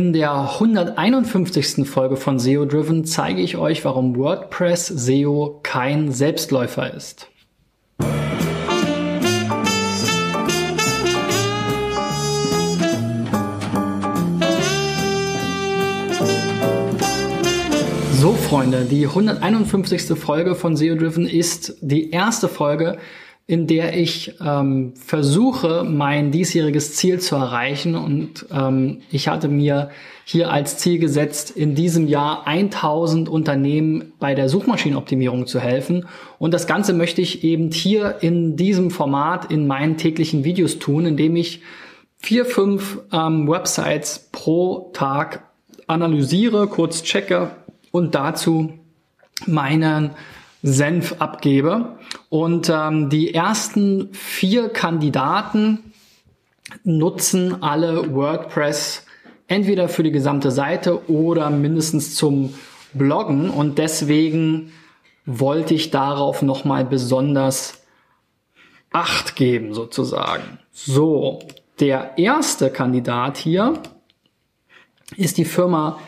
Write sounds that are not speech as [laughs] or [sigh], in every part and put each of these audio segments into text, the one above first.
In der 151. Folge von SEO Driven zeige ich euch, warum WordPress SEO kein Selbstläufer ist. So Freunde, die 151. Folge von SEO Driven ist die erste Folge, in der ich ähm, versuche, mein diesjähriges Ziel zu erreichen. Und ähm, ich hatte mir hier als Ziel gesetzt, in diesem Jahr 1000 Unternehmen bei der Suchmaschinenoptimierung zu helfen. Und das Ganze möchte ich eben hier in diesem Format in meinen täglichen Videos tun, indem ich vier, fünf ähm, Websites pro Tag analysiere, kurz checke und dazu meinen Senf abgebe. Und ähm, die ersten vier Kandidaten nutzen alle WordPress entweder für die gesamte Seite oder mindestens zum Bloggen. Und deswegen wollte ich darauf nochmal besonders Acht geben, sozusagen. So, der erste Kandidat hier ist die Firma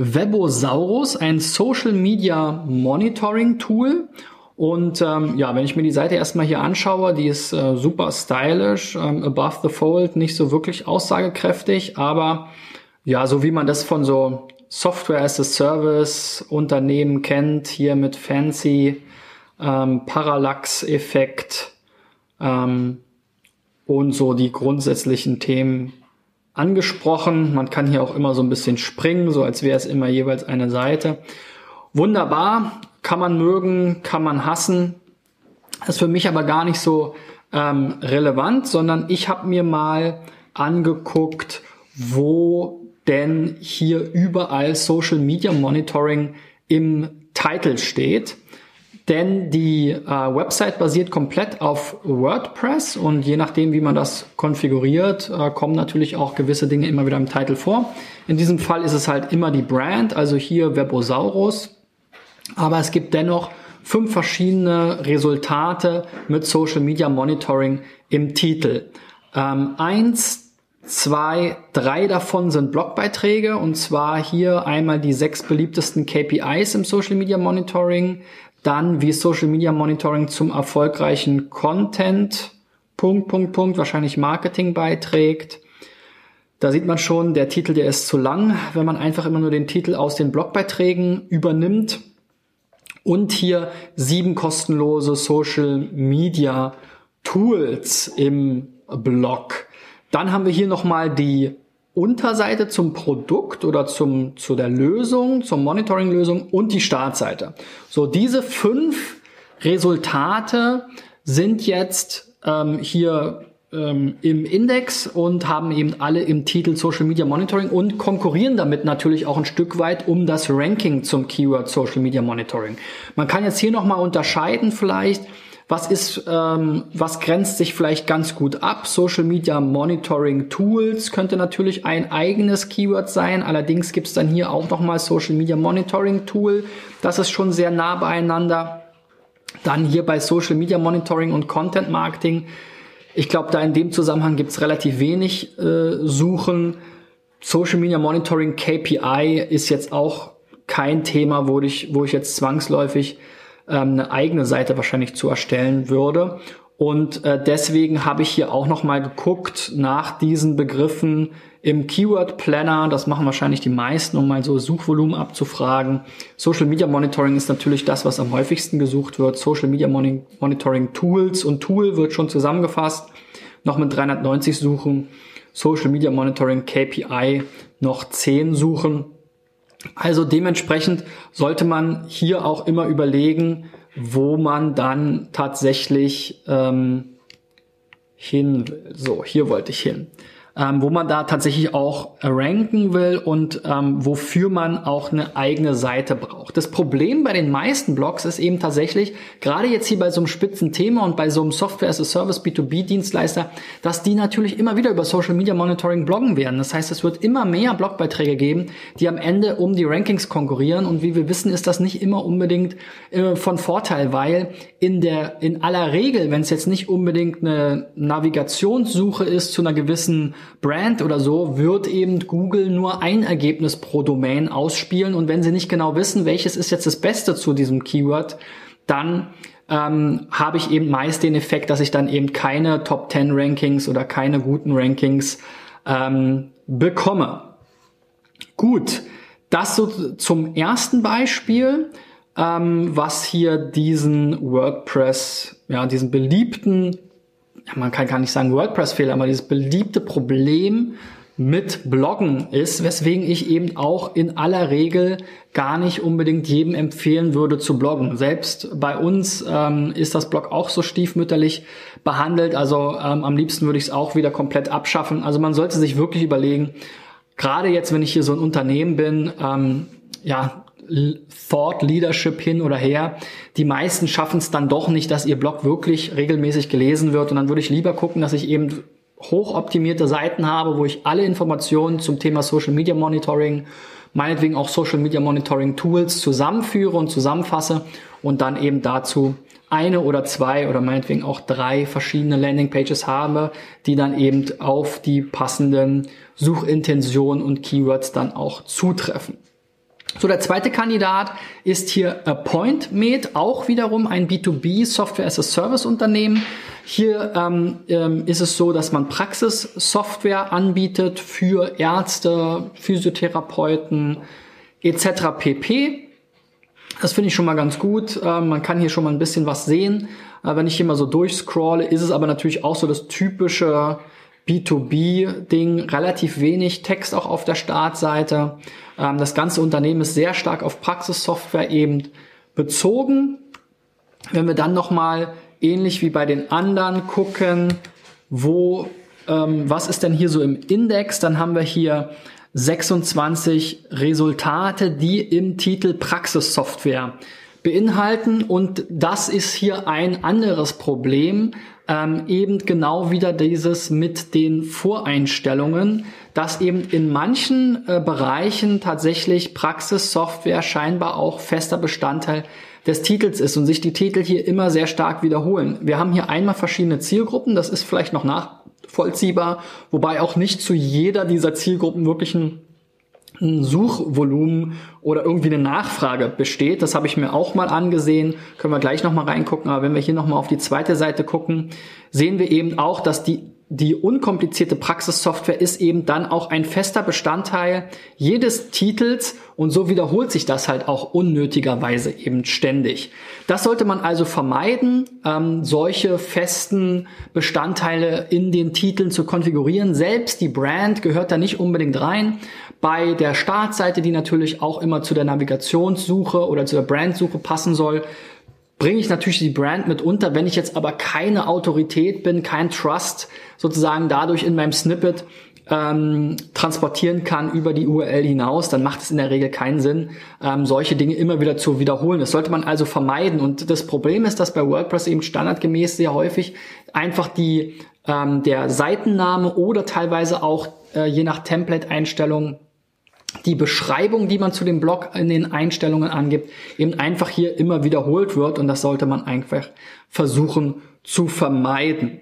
Webosaurus, ein Social Media Monitoring Tool. Und ähm, ja, wenn ich mir die Seite erstmal hier anschaue, die ist äh, super stylisch, ähm, above the fold, nicht so wirklich aussagekräftig, aber ja, so wie man das von so Software as a Service Unternehmen kennt, hier mit fancy ähm, Parallax-Effekt ähm, und so die grundsätzlichen Themen angesprochen. Man kann hier auch immer so ein bisschen springen, so als wäre es immer jeweils eine Seite. Wunderbar, kann man mögen, kann man hassen. Das ist für mich aber gar nicht so ähm, relevant, sondern ich habe mir mal angeguckt, wo denn hier überall Social Media Monitoring im Titel steht denn die äh, Website basiert komplett auf WordPress und je nachdem, wie man das konfiguriert, äh, kommen natürlich auch gewisse Dinge immer wieder im Titel vor. In diesem Fall ist es halt immer die Brand, also hier Webosaurus, aber es gibt dennoch fünf verschiedene Resultate mit Social Media Monitoring im Titel. Ähm, eins, zwei, drei davon sind Blogbeiträge und zwar hier einmal die sechs beliebtesten KPIs im Social Media Monitoring, dann wie Social Media Monitoring zum erfolgreichen Content, Punkt, Punkt, Punkt, wahrscheinlich Marketing beiträgt. Da sieht man schon, der Titel, der ist zu lang, wenn man einfach immer nur den Titel aus den Blogbeiträgen übernimmt. Und hier sieben kostenlose Social Media Tools im Blog. Dann haben wir hier nochmal die Unterseite zum Produkt oder zum, zu der Lösung, zur Monitoring-Lösung und die Startseite. So, diese fünf Resultate sind jetzt ähm, hier ähm, im Index und haben eben alle im Titel Social Media Monitoring und konkurrieren damit natürlich auch ein Stück weit um das Ranking zum Keyword Social Media Monitoring. Man kann jetzt hier nochmal unterscheiden vielleicht, was ist, ähm, was grenzt sich vielleicht ganz gut ab? Social Media Monitoring Tools könnte natürlich ein eigenes Keyword sein. Allerdings gibt es dann hier auch nochmal Social Media Monitoring Tool. Das ist schon sehr nah beieinander. Dann hier bei Social Media Monitoring und Content Marketing. Ich glaube, da in dem Zusammenhang gibt es relativ wenig äh, Suchen. Social Media Monitoring KPI ist jetzt auch kein Thema, wo ich, wo ich jetzt zwangsläufig ähm, eine eigene Seite wahrscheinlich zu erstellen würde. Und äh, deswegen habe ich hier auch noch mal geguckt nach diesen Begriffen im Keyword Planner. Das machen wahrscheinlich die meisten, um mal so Suchvolumen abzufragen. Social Media Monitoring ist natürlich das, was am häufigsten gesucht wird. Social Media Monitoring Tools und Tool wird schon zusammengefasst. Noch mit 390 Suchen. Social Media Monitoring KPI noch 10 Suchen. Also dementsprechend sollte man hier auch immer überlegen, wo man dann tatsächlich ähm, hin will. So, hier wollte ich hin ähm, wo man da tatsächlich auch ranken will und ähm, wofür man auch eine eigene Seite braucht. Das Problem bei den meisten Blogs ist eben tatsächlich, gerade jetzt hier bei so einem spitzen Thema und bei so einem Software as a Service B2B-Dienstleister, dass die natürlich immer wieder über Social Media Monitoring bloggen werden. Das heißt, es wird immer mehr Blogbeiträge geben, die am Ende um die Rankings konkurrieren und wie wir wissen, ist das nicht immer unbedingt äh, von Vorteil, weil in der in aller Regel, wenn es jetzt nicht unbedingt eine Navigationssuche ist zu einer gewissen Brand oder so, wird eben Google nur ein Ergebnis pro Domain ausspielen. Und wenn sie nicht genau wissen, welches ist jetzt das Beste zu diesem Keyword, dann ähm, habe ich eben meist den Effekt, dass ich dann eben keine Top 10 Rankings oder keine guten Rankings ähm, bekomme. Gut, das so zum ersten Beispiel, ähm, was hier diesen WordPress, ja, diesen beliebten, ja, man kann gar nicht sagen WordPress-Fehler, aber dieses beliebte Problem mit Bloggen ist, weswegen ich eben auch in aller Regel gar nicht unbedingt jedem empfehlen würde zu bloggen. Selbst bei uns ähm, ist das Blog auch so stiefmütterlich behandelt. Also ähm, am liebsten würde ich es auch wieder komplett abschaffen. Also man sollte sich wirklich überlegen, gerade jetzt, wenn ich hier so ein Unternehmen bin, ähm, ja, Thought Leadership hin oder her. Die meisten schaffen es dann doch nicht, dass ihr Blog wirklich regelmäßig gelesen wird. Und dann würde ich lieber gucken, dass ich eben hochoptimierte Seiten habe, wo ich alle Informationen zum Thema Social Media Monitoring, meinetwegen auch Social Media Monitoring Tools zusammenführe und zusammenfasse und dann eben dazu eine oder zwei oder meinetwegen auch drei verschiedene Landingpages habe, die dann eben auf die passenden Suchintentionen und Keywords dann auch zutreffen. So, der zweite Kandidat ist hier AppointMate, auch wiederum ein B2B Software as a Service Unternehmen. Hier ähm, ähm, ist es so, dass man Praxissoftware anbietet für Ärzte, Physiotherapeuten etc. pp. Das finde ich schon mal ganz gut. Äh, man kann hier schon mal ein bisschen was sehen. Äh, wenn ich hier mal so durchscrolle, ist es aber natürlich auch so das typische B2B-Ding, relativ wenig Text auch auf der Startseite. Ähm, das ganze Unternehmen ist sehr stark auf Praxissoftware eben bezogen. Wenn wir dann nochmal ähnlich wie bei den anderen gucken, wo, ähm, was ist denn hier so im Index, dann haben wir hier 26 Resultate, die im Titel Praxissoftware beinhalten. Und das ist hier ein anderes Problem, ähm, eben genau wieder dieses mit den Voreinstellungen, dass eben in manchen äh, Bereichen tatsächlich Praxissoftware scheinbar auch fester Bestandteil des Titels ist und sich die Titel hier immer sehr stark wiederholen. Wir haben hier einmal verschiedene Zielgruppen, das ist vielleicht noch nachvollziehbar, wobei auch nicht zu jeder dieser Zielgruppen wirklich ein Suchvolumen oder irgendwie eine Nachfrage besteht. Das habe ich mir auch mal angesehen. Können wir gleich nochmal reingucken. Aber wenn wir hier nochmal auf die zweite Seite gucken, sehen wir eben auch, dass die die unkomplizierte Praxissoftware ist eben dann auch ein fester Bestandteil jedes Titels und so wiederholt sich das halt auch unnötigerweise eben ständig. Das sollte man also vermeiden, ähm, solche festen Bestandteile in den Titeln zu konfigurieren. Selbst die Brand gehört da nicht unbedingt rein. Bei der Startseite, die natürlich auch immer zu der Navigationssuche oder zu der Brandsuche passen soll, bringe ich natürlich die Brand mit unter. Wenn ich jetzt aber keine Autorität bin, kein Trust sozusagen dadurch in meinem Snippet ähm, transportieren kann über die URL hinaus, dann macht es in der Regel keinen Sinn, ähm, solche Dinge immer wieder zu wiederholen. Das sollte man also vermeiden. Und das Problem ist, dass bei WordPress eben standardgemäß sehr häufig einfach die ähm, der Seitenname oder teilweise auch äh, je nach Template-Einstellung die Beschreibung, die man zu dem Blog in den Einstellungen angibt, eben einfach hier immer wiederholt wird und das sollte man einfach versuchen zu vermeiden.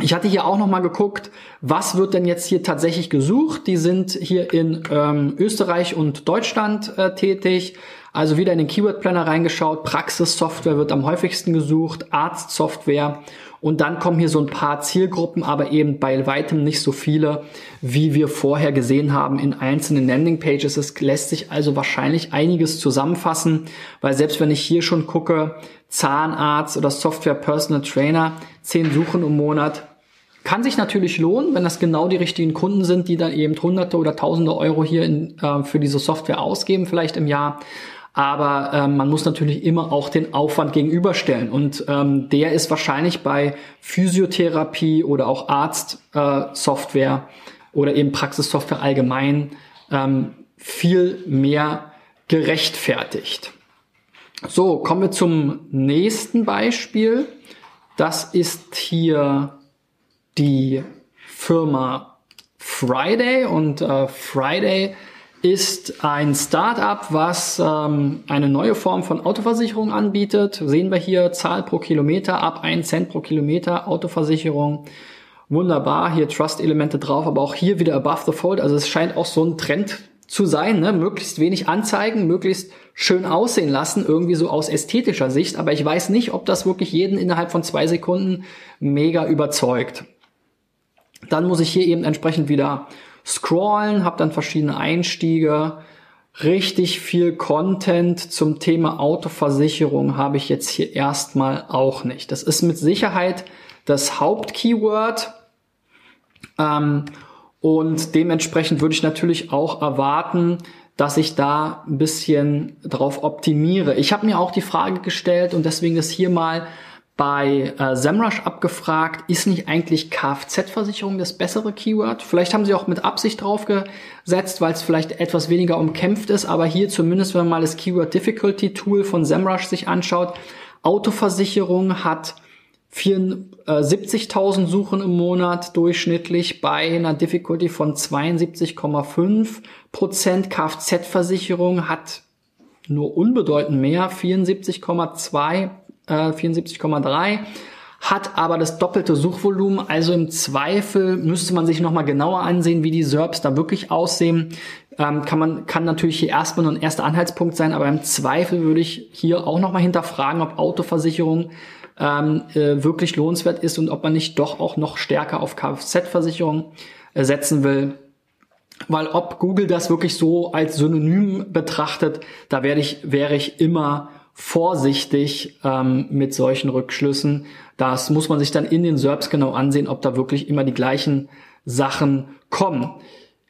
Ich hatte hier auch noch mal geguckt, was wird denn jetzt hier tatsächlich gesucht? Die sind hier in ähm, Österreich und Deutschland äh, tätig. Also wieder in den Keyword Planner reingeschaut. Praxissoftware wird am häufigsten gesucht, Arztsoftware und dann kommen hier so ein paar Zielgruppen, aber eben bei weitem nicht so viele, wie wir vorher gesehen haben in einzelnen Landingpages. Es lässt sich also wahrscheinlich einiges zusammenfassen, weil selbst wenn ich hier schon gucke, Zahnarzt oder Software Personal Trainer, zehn Suchen im Monat, kann sich natürlich lohnen, wenn das genau die richtigen Kunden sind, die dann eben Hunderte oder Tausende Euro hier in, äh, für diese Software ausgeben, vielleicht im Jahr. Aber ähm, man muss natürlich immer auch den Aufwand gegenüberstellen. Und ähm, der ist wahrscheinlich bei Physiotherapie oder auch Arztsoftware äh, oder eben Praxissoftware allgemein ähm, viel mehr gerechtfertigt. So, kommen wir zum nächsten Beispiel. Das ist hier die Firma Friday und äh, Friday ist ein Startup, was ähm, eine neue Form von Autoversicherung anbietet. Sehen wir hier Zahl pro Kilometer ab 1 Cent pro Kilometer Autoversicherung, wunderbar, hier Trust-Elemente drauf, aber auch hier wieder above the fold. Also es scheint auch so ein Trend zu sein, ne? möglichst wenig anzeigen, möglichst schön aussehen lassen, irgendwie so aus ästhetischer Sicht. Aber ich weiß nicht, ob das wirklich jeden innerhalb von zwei Sekunden mega überzeugt. Dann muss ich hier eben entsprechend wieder scrollen, habe dann verschiedene Einstiege. Richtig viel Content zum Thema Autoversicherung habe ich jetzt hier erstmal auch nicht. Das ist mit Sicherheit das Hauptkeyword. Ähm, und dementsprechend würde ich natürlich auch erwarten, dass ich da ein bisschen drauf optimiere. Ich habe mir auch die Frage gestellt und deswegen ist hier mal bei äh, SEMrush abgefragt, ist nicht eigentlich Kfz-Versicherung das bessere Keyword? Vielleicht haben sie auch mit Absicht draufgesetzt, weil es vielleicht etwas weniger umkämpft ist, aber hier zumindest, wenn man mal das Keyword Difficulty Tool von SEMrush sich anschaut, Autoversicherung hat 70.000 Suchen im Monat durchschnittlich bei einer Difficulty von 72,5 Prozent. Kfz-Versicherung hat nur unbedeutend mehr, 74,2, äh, 74,3 hat aber das doppelte Suchvolumen. Also im Zweifel müsste man sich nochmal genauer ansehen, wie die SERPs da wirklich aussehen. Ähm, kann man, kann natürlich hier erstmal nur ein erster Anhaltspunkt sein, aber im Zweifel würde ich hier auch nochmal hinterfragen, ob Autoversicherung ähm, äh, wirklich lohnenswert ist und ob man nicht doch auch noch stärker auf Kfz-Versicherung äh, setzen will. Weil ob Google das wirklich so als Synonym betrachtet, da werde ich, wäre ich immer vorsichtig ähm, mit solchen Rückschlüssen. Das muss man sich dann in den SERPs genau ansehen, ob da wirklich immer die gleichen Sachen kommen.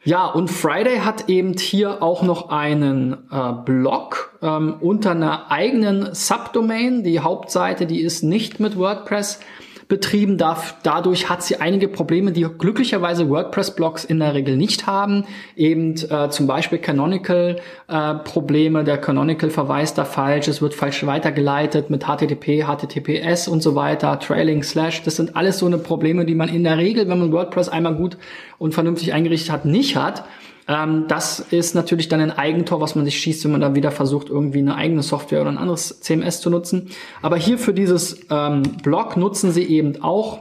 Ja, und Friday hat eben hier auch noch einen äh, Blog ähm, unter einer eigenen Subdomain. Die Hauptseite, die ist nicht mit WordPress betrieben. Darf, dadurch hat sie einige Probleme, die glücklicherweise WordPress-Blogs in der Regel nicht haben. Eben äh, zum Beispiel Canonical-Probleme. Äh, der Canonical verweist da falsch, es wird falsch weitergeleitet mit HTTP, HTTPS und so weiter, Trailing Slash. Das sind alles so eine Probleme, die man in der Regel, wenn man WordPress einmal gut und vernünftig eingerichtet hat, nicht hat. Ähm, das ist natürlich dann ein Eigentor, was man sich schießt, wenn man dann wieder versucht, irgendwie eine eigene Software oder ein anderes CMS zu nutzen. Aber hier für dieses ähm, Blog nutzen sie eben auch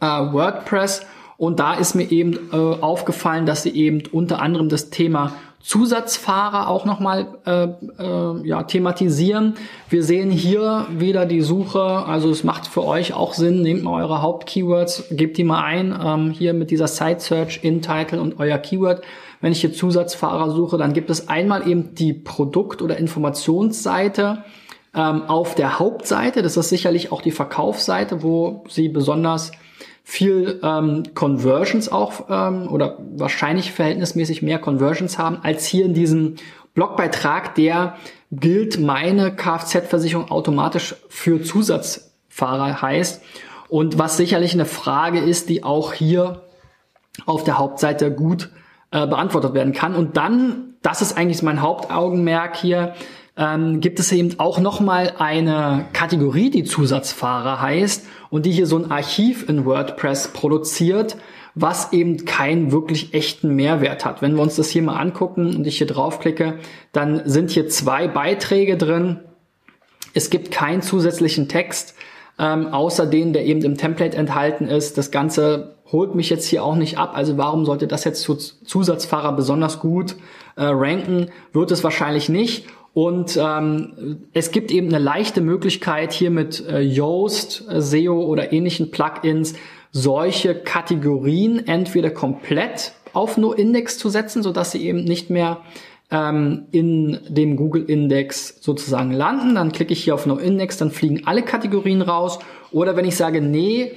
äh, WordPress und da ist mir eben äh, aufgefallen, dass sie eben unter anderem das Thema Zusatzfahrer auch nochmal äh, äh, ja, thematisieren. Wir sehen hier wieder die Suche, also es macht für euch auch Sinn, nehmt mal eure Hauptkeywords, gebt die mal ein, ähm, hier mit dieser Site Search in Title und euer Keyword. Wenn ich hier Zusatzfahrer suche, dann gibt es einmal eben die Produkt- oder Informationsseite ähm, auf der Hauptseite. Das ist sicherlich auch die Verkaufsseite, wo sie besonders viel ähm, Conversions auch ähm, oder wahrscheinlich verhältnismäßig mehr Conversions haben als hier in diesem Blogbeitrag, der gilt meine Kfz-Versicherung automatisch für Zusatzfahrer heißt und was sicherlich eine Frage ist, die auch hier auf der Hauptseite gut äh, beantwortet werden kann. Und dann, das ist eigentlich mein Hauptaugenmerk hier, ähm, gibt es eben auch nochmal eine Kategorie, die Zusatzfahrer heißt und die hier so ein Archiv in WordPress produziert, was eben keinen wirklich echten Mehrwert hat. Wenn wir uns das hier mal angucken und ich hier draufklicke, dann sind hier zwei Beiträge drin. Es gibt keinen zusätzlichen Text, ähm, außer den, der eben im Template enthalten ist. Das Ganze holt mich jetzt hier auch nicht ab. Also warum sollte das jetzt zu Zusatzfahrer besonders gut äh, ranken? Wird es wahrscheinlich nicht. Und ähm, es gibt eben eine leichte Möglichkeit hier mit äh, Yoast, äh, SEO oder ähnlichen Plugins solche Kategorien entweder komplett auf No-Index zu setzen, sodass sie eben nicht mehr ähm, in dem Google-Index sozusagen landen. Dann klicke ich hier auf No-Index, dann fliegen alle Kategorien raus. Oder wenn ich sage, nee,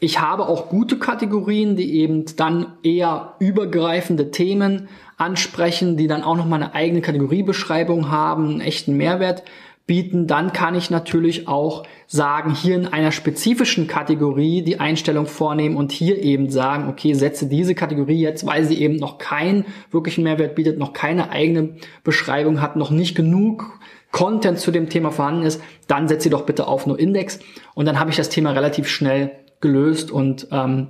ich habe auch gute Kategorien, die eben dann eher übergreifende Themen ansprechen, die dann auch nochmal eine eigene Kategoriebeschreibung haben, einen echten Mehrwert bieten, dann kann ich natürlich auch sagen, hier in einer spezifischen Kategorie die Einstellung vornehmen und hier eben sagen, okay, setze diese Kategorie jetzt, weil sie eben noch keinen wirklichen Mehrwert bietet, noch keine eigene Beschreibung hat, noch nicht genug Content zu dem Thema vorhanden ist, dann setze sie doch bitte auf nur Index. Und dann habe ich das Thema relativ schnell gelöst und ähm,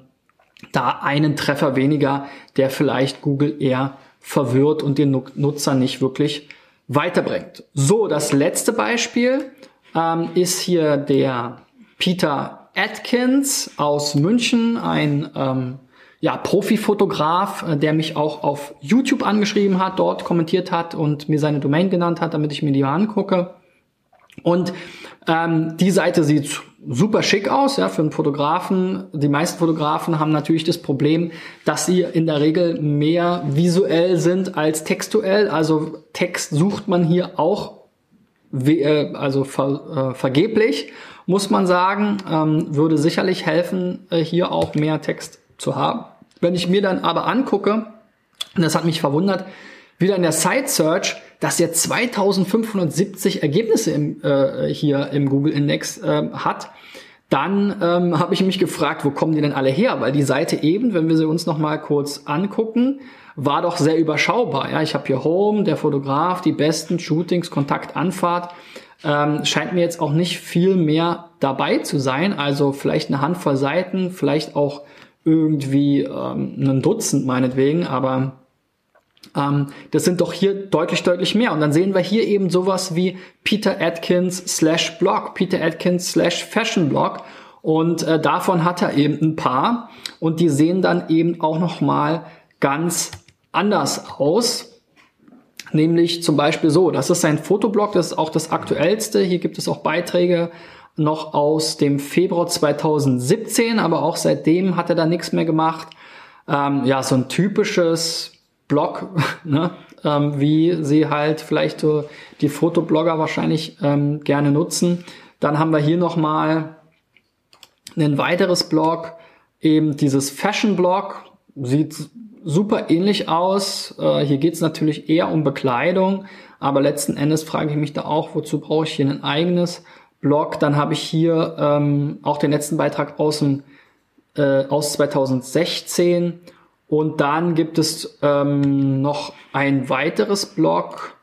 da einen Treffer weniger, der vielleicht Google eher verwirrt und den Nutzer nicht wirklich weiterbringt. So, das letzte Beispiel ähm, ist hier der Peter Atkins aus München, ein ähm, ja, Profifotograf, äh, der mich auch auf YouTube angeschrieben hat, dort kommentiert hat und mir seine Domain genannt hat, damit ich mir die mal angucke. Und ähm, die Seite sieht super schick aus, ja, für einen Fotografen. Die meisten Fotografen haben natürlich das Problem, dass sie in der Regel mehr visuell sind als textuell. Also Text sucht man hier auch, äh, also ver, äh, vergeblich, muss man sagen. Ähm, würde sicherlich helfen, äh, hier auch mehr Text zu haben. Wenn ich mir dann aber angucke, und das hat mich verwundert, wieder in der Site Search, dass er 2570 Ergebnisse im, äh, hier im Google Index äh, hat, dann ähm, habe ich mich gefragt, wo kommen die denn alle her? Weil die Seite eben, wenn wir sie uns noch mal kurz angucken, war doch sehr überschaubar. Ja, ich habe hier Home, der Fotograf, die besten Shootings, Kontakt, Anfahrt. Ähm, scheint mir jetzt auch nicht viel mehr dabei zu sein. Also vielleicht eine Handvoll Seiten, vielleicht auch irgendwie ähm, ein Dutzend meinetwegen, aber das sind doch hier deutlich, deutlich mehr. Und dann sehen wir hier eben sowas wie Peter Atkins slash Blog, Peter Atkins slash Fashion Blog. Und äh, davon hat er eben ein paar. Und die sehen dann eben auch noch mal ganz anders aus. Nämlich zum Beispiel so, das ist sein Fotoblog, das ist auch das aktuellste. Hier gibt es auch Beiträge noch aus dem Februar 2017, aber auch seitdem hat er da nichts mehr gemacht. Ähm, ja, so ein typisches Blog, [laughs] ne? ähm, wie sie halt vielleicht so die Fotoblogger wahrscheinlich ähm, gerne nutzen. Dann haben wir hier nochmal ein weiteres Blog, eben dieses Fashion-Blog, sieht super ähnlich aus. Äh, hier geht es natürlich eher um Bekleidung, aber letzten Endes frage ich mich da auch, wozu brauche ich hier ein eigenes Blog. Dann habe ich hier ähm, auch den letzten Beitrag aus, dem, äh, aus 2016. Und dann gibt es ähm, noch ein weiteres Blog.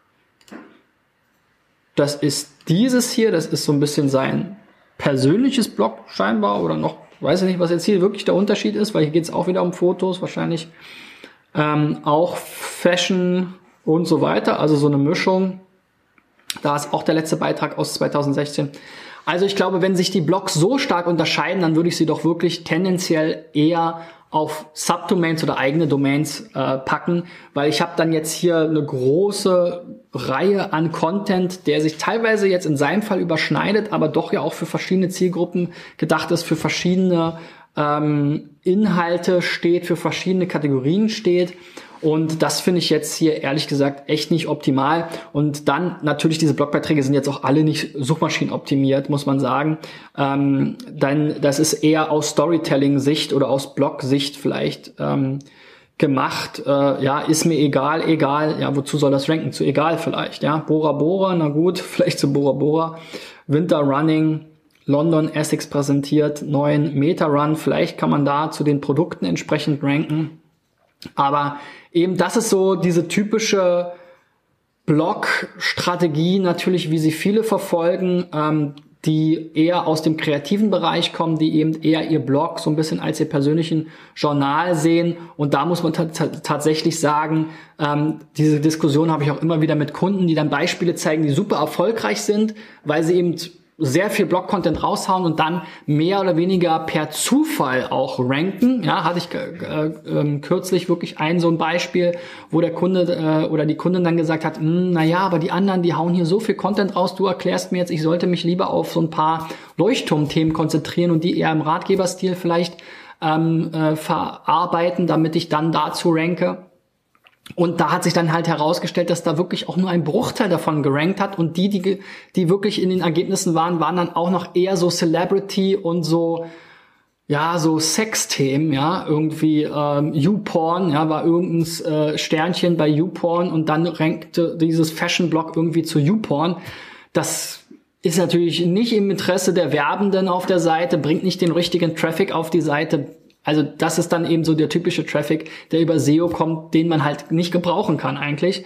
Das ist dieses hier. Das ist so ein bisschen sein persönliches Blog scheinbar oder noch, weiß ich nicht, was jetzt hier wirklich der Unterschied ist, weil hier geht es auch wieder um Fotos, wahrscheinlich ähm, auch Fashion und so weiter. Also so eine Mischung. Da ist auch der letzte Beitrag aus 2016. Also ich glaube, wenn sich die Blogs so stark unterscheiden, dann würde ich sie doch wirklich tendenziell eher auf Subdomains oder eigene Domains äh, packen, weil ich habe dann jetzt hier eine große Reihe an Content, der sich teilweise jetzt in seinem Fall überschneidet, aber doch ja auch für verschiedene Zielgruppen gedacht ist, für verschiedene ähm, Inhalte steht, für verschiedene Kategorien steht. Und das finde ich jetzt hier ehrlich gesagt echt nicht optimal. Und dann natürlich diese Blogbeiträge sind jetzt auch alle nicht suchmaschinenoptimiert, muss man sagen. Ähm, dann das ist eher aus Storytelling-Sicht oder aus Blog-Sicht vielleicht ähm, gemacht. Äh, ja, ist mir egal, egal. Ja, wozu soll das ranken? Zu egal vielleicht. Ja, Bora Bora, na gut, [laughs] vielleicht zu Bora Bora. Winter Running, London Essex präsentiert, neuen Meta Run. Vielleicht kann man da zu den Produkten entsprechend ranken. Aber eben das ist so diese typische Blog-Strategie natürlich, wie sie viele verfolgen, ähm, die eher aus dem kreativen Bereich kommen, die eben eher ihr Blog so ein bisschen als ihr persönlichen Journal sehen. Und da muss man tatsächlich sagen, ähm, diese Diskussion habe ich auch immer wieder mit Kunden, die dann Beispiele zeigen, die super erfolgreich sind, weil sie eben sehr viel Blog-Content raushauen und dann mehr oder weniger per Zufall auch ranken. Ja, hatte ich äh, äh, kürzlich wirklich ein so ein Beispiel, wo der Kunde äh, oder die Kundin dann gesagt hat, hm, na ja, aber die anderen, die hauen hier so viel Content raus, du erklärst mir jetzt, ich sollte mich lieber auf so ein paar Leuchtturmthemen konzentrieren und die eher im Ratgeberstil vielleicht ähm, äh, verarbeiten, damit ich dann dazu ranke. Und da hat sich dann halt herausgestellt, dass da wirklich auch nur ein Bruchteil davon gerankt hat. Und die, die, die wirklich in den Ergebnissen waren, waren dann auch noch eher so Celebrity und so, ja, so Sexthemen, ja, irgendwie ähm, YouPorn, ja, war irgendein äh, Sternchen bei YouPorn und dann rankte dieses Fashion-Blog irgendwie zu YouPorn. Das ist natürlich nicht im Interesse der Werbenden auf der Seite, bringt nicht den richtigen Traffic auf die Seite, also das ist dann eben so der typische Traffic, der über SEO kommt, den man halt nicht gebrauchen kann eigentlich.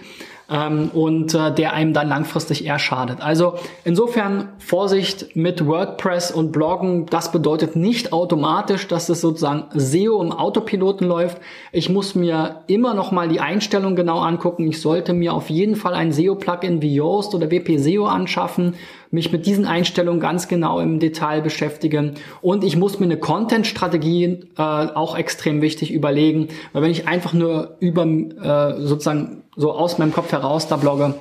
Ähm, und äh, der einem dann langfristig eher schadet. Also insofern Vorsicht mit WordPress und Bloggen. Das bedeutet nicht automatisch, dass es sozusagen SEO im Autopiloten läuft. Ich muss mir immer noch mal die Einstellung genau angucken. Ich sollte mir auf jeden Fall ein SEO-Plugin wie Yoast oder WP SEO anschaffen mich mit diesen Einstellungen ganz genau im Detail beschäftigen und ich muss mir eine Content-Strategie äh, auch extrem wichtig überlegen, weil wenn ich einfach nur über äh, sozusagen so aus meinem Kopf heraus da blogge,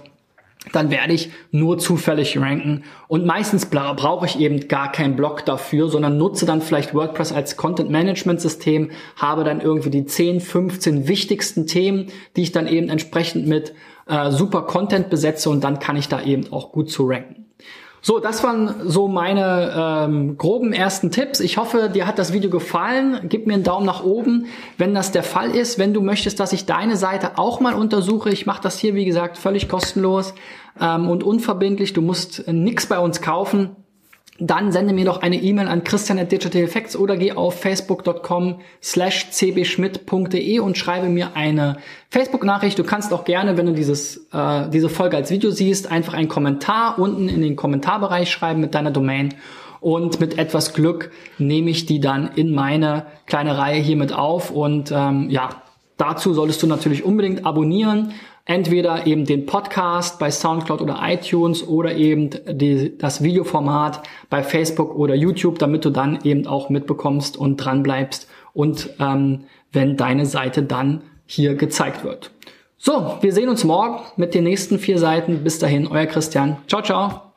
dann werde ich nur zufällig ranken. Und meistens brauche ich eben gar keinen Blog dafür, sondern nutze dann vielleicht WordPress als Content Management System, habe dann irgendwie die 10, 15 wichtigsten Themen, die ich dann eben entsprechend mit äh, super Content besetze und dann kann ich da eben auch gut zu ranken. So, das waren so meine ähm, groben ersten Tipps. Ich hoffe, dir hat das Video gefallen. Gib mir einen Daumen nach oben, wenn das der Fall ist. Wenn du möchtest, dass ich deine Seite auch mal untersuche, ich mache das hier, wie gesagt, völlig kostenlos ähm, und unverbindlich. Du musst nichts bei uns kaufen dann sende mir doch eine E-Mail an christian at Digital Effects oder geh auf facebook.com slash cbschmidt.de und schreibe mir eine Facebook-Nachricht. Du kannst auch gerne, wenn du dieses, äh, diese Folge als Video siehst, einfach einen Kommentar unten in den Kommentarbereich schreiben mit deiner Domain. Und mit etwas Glück nehme ich die dann in meine kleine Reihe hier mit auf. Und ähm, ja, dazu solltest du natürlich unbedingt abonnieren entweder eben den Podcast bei SoundCloud oder iTunes oder eben die, das Videoformat bei Facebook oder YouTube, damit du dann eben auch mitbekommst und dran bleibst und ähm, wenn deine Seite dann hier gezeigt wird. So, wir sehen uns morgen mit den nächsten vier Seiten. Bis dahin, euer Christian. Ciao, ciao.